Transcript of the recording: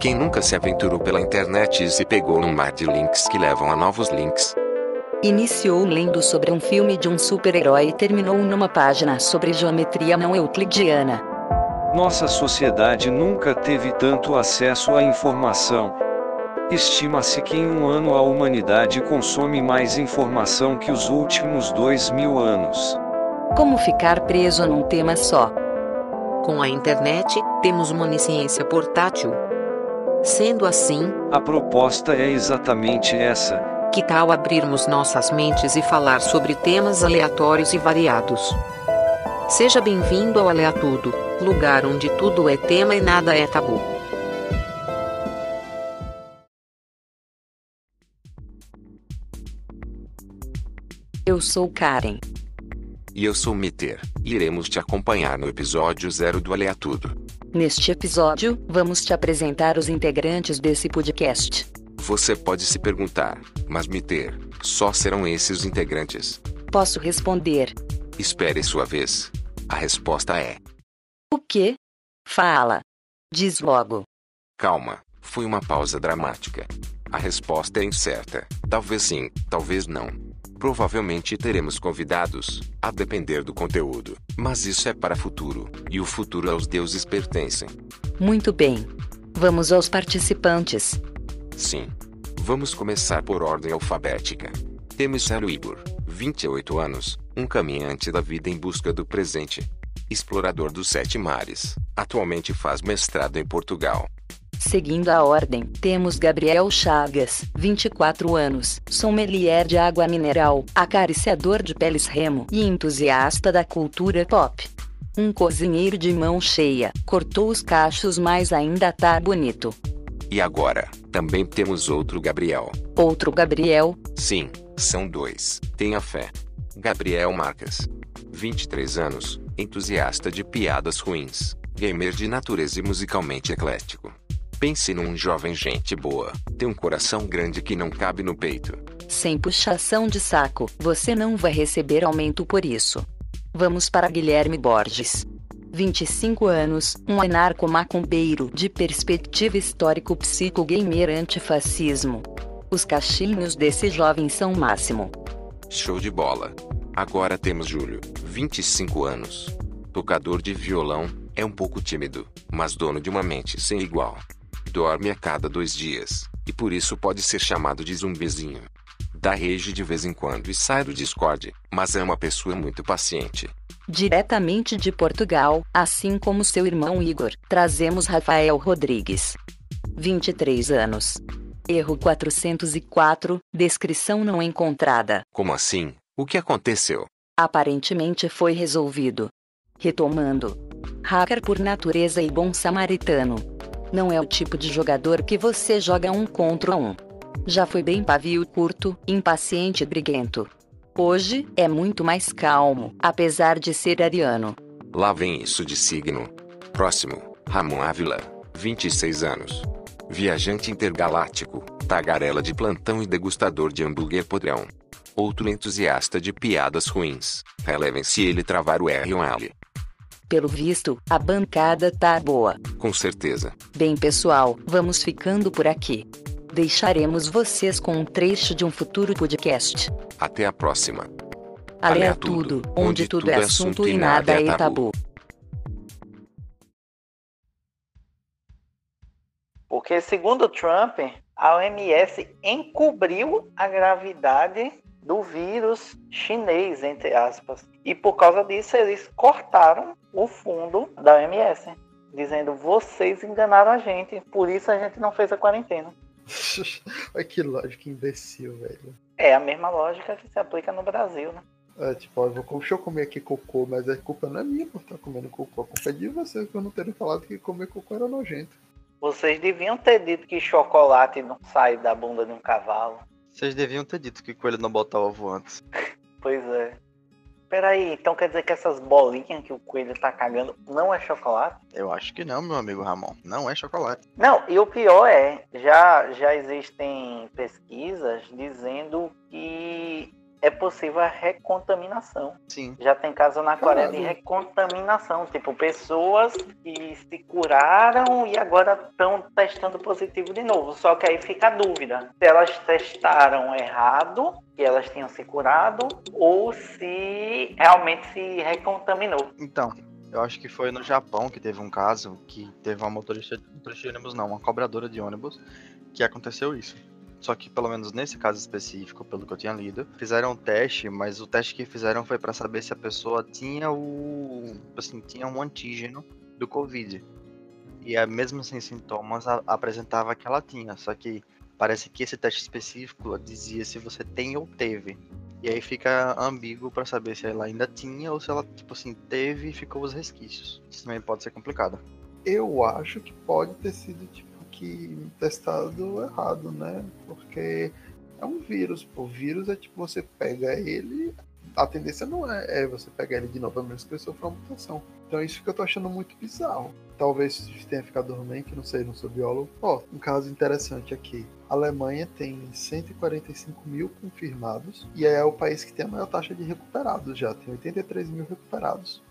Quem nunca se aventurou pela internet e se pegou num mar de links que levam a novos links? Iniciou lendo sobre um filme de um super-herói e terminou numa página sobre geometria não euclidiana. Nossa sociedade nunca teve tanto acesso à informação. Estima-se que em um ano a humanidade consome mais informação que os últimos dois mil anos. Como ficar preso num tema só? Com a internet, temos uma onisciência portátil. Sendo assim, A proposta é exatamente essa. que tal abrirmos nossas mentes e falar sobre temas aleatórios e variados? Seja bem-vindo ao Aleatudo, lugar onde tudo é tema e nada é tabu. Eu sou Karen. E eu sou Miter, e iremos te acompanhar no episódio zero do Aleatudo. Neste episódio, vamos te apresentar os integrantes desse podcast. Você pode se perguntar, mas Miter, só serão esses integrantes? Posso responder. Espere sua vez. A resposta é: O quê? Fala. Diz logo. calma, foi uma pausa dramática. A resposta é incerta. Talvez sim, talvez não. Provavelmente teremos convidados, a depender do conteúdo, mas isso é para futuro, e o futuro aos deuses pertencem. Muito bem. Vamos aos participantes. Sim. Vamos começar por ordem alfabética. Emissário Igor, 28 anos, um caminhante da vida em busca do presente. Explorador dos sete mares, atualmente faz mestrado em Portugal. Seguindo a ordem, temos Gabriel Chagas, 24 anos, sommelier de água mineral, acariciador de peles remo e entusiasta da cultura pop. Um cozinheiro de mão cheia, cortou os cachos mas ainda tá bonito. E agora, também temos outro Gabriel. Outro Gabriel, Sim, são dois. Tenha fé. Gabriel Marques. 23 anos, entusiasta de piadas ruins, gamer de natureza e musicalmente eclético. Pense num jovem gente boa, tem um coração grande que não cabe no peito. sem puxação de saco, você não vai receber aumento por isso. Vamos para Guilherme Borges. 25 anos, um anarco-macumbeiro de perspectiva histórico-psico-gamer antifascismo. Os cachinhos desse jovem são o máximo. Show de bola. Agora temos Júlio, 25 anos. Tocador de violão, é um pouco tímido, mas dono de uma mente sem igual. Dorme a cada dois dias, e por isso pode ser chamado de zumbizinho. Dá rage de vez em quando e sai do Discord, mas é uma pessoa muito paciente. Diretamente de Portugal, assim como seu irmão Igor, trazemos Rafael Rodrigues. 23 anos. Erro 404, descrição não encontrada. Como assim? O que aconteceu? Aparentemente foi resolvido. Retomando. Hacker por natureza e bom samaritano. Não é o tipo de jogador que você joga um contra um. Já foi bem pavio curto, impaciente e briguento. Hoje, é muito mais calmo, apesar de ser ariano. Lá vem isso de signo. Próximo, Ramon Ávila, 26 anos. Viajante intergaláctico, tagarela de plantão e degustador de hambúrguer podrão. Outro entusiasta de piadas ruins. Relevem se ele travar o R ou L. Pelo visto, a bancada tá boa. Com certeza. Bem, pessoal, vamos ficando por aqui. Deixaremos vocês com um trecho de um futuro podcast. Até a próxima. Alea tudo, onde tudo é assunto e nada é tabu. Porque, segundo Trump, a OMS encobriu a gravidade do vírus chinês, entre aspas. E por causa disso, eles cortaram o fundo da OMS, dizendo: vocês enganaram a gente, por isso a gente não fez a quarentena. Olha que lógica imbecil, velho. É a mesma lógica que se aplica no Brasil, né? É, tipo, eu vou, deixa eu comer aqui cocô, mas a culpa não é minha por estar comendo cocô. A culpa é de vocês por não terem falado que comer cocô era nojento. Vocês deviam ter dito que chocolate não sai da bunda de um cavalo. Vocês deviam ter dito que coelho não bota ovo antes. Pois é. Peraí, então quer dizer que essas bolinhas que o coelho tá cagando não é chocolate? Eu acho que não, meu amigo Ramon. Não é chocolate. Não, e o pior é, já, já existem pesquisas dizendo que é possível a recontaminação. Sim. Já tem caso na Coreia de Caralho. recontaminação, tipo pessoas que se curaram e agora estão testando positivo de novo. Só que aí fica a dúvida se elas testaram errado, que elas tinham se curado, ou se realmente se recontaminou. Então, eu acho que foi no Japão que teve um caso que teve uma motorista, motorista de ônibus, não, uma cobradora de ônibus, que aconteceu isso. Só que, pelo menos nesse caso específico, pelo que eu tinha lido, fizeram um teste, mas o teste que fizeram foi para saber se a pessoa tinha o. Assim, tinha um antígeno do Covid. E a, mesmo sem sintomas, a- apresentava que ela tinha. Só que parece que esse teste específico dizia se você tem ou teve. E aí fica ambíguo para saber se ela ainda tinha ou se ela, tipo assim, teve e ficou os resquícios. Isso também pode ser complicado. Eu acho que pode ter sido tipo que testado errado, né? Porque é um vírus. O vírus é tipo você pega ele, a tendência não é, é você pegar ele de novo, a menos que ele sofra uma mutação. Então é isso que eu tô achando muito bizarro. Talvez tenha ficado dormente, não sei, não sou biólogo. Ó, um caso interessante aqui. A Alemanha tem 145 mil confirmados e é o país que tem a maior taxa de recuperados já. Tem 83 mil recuperados.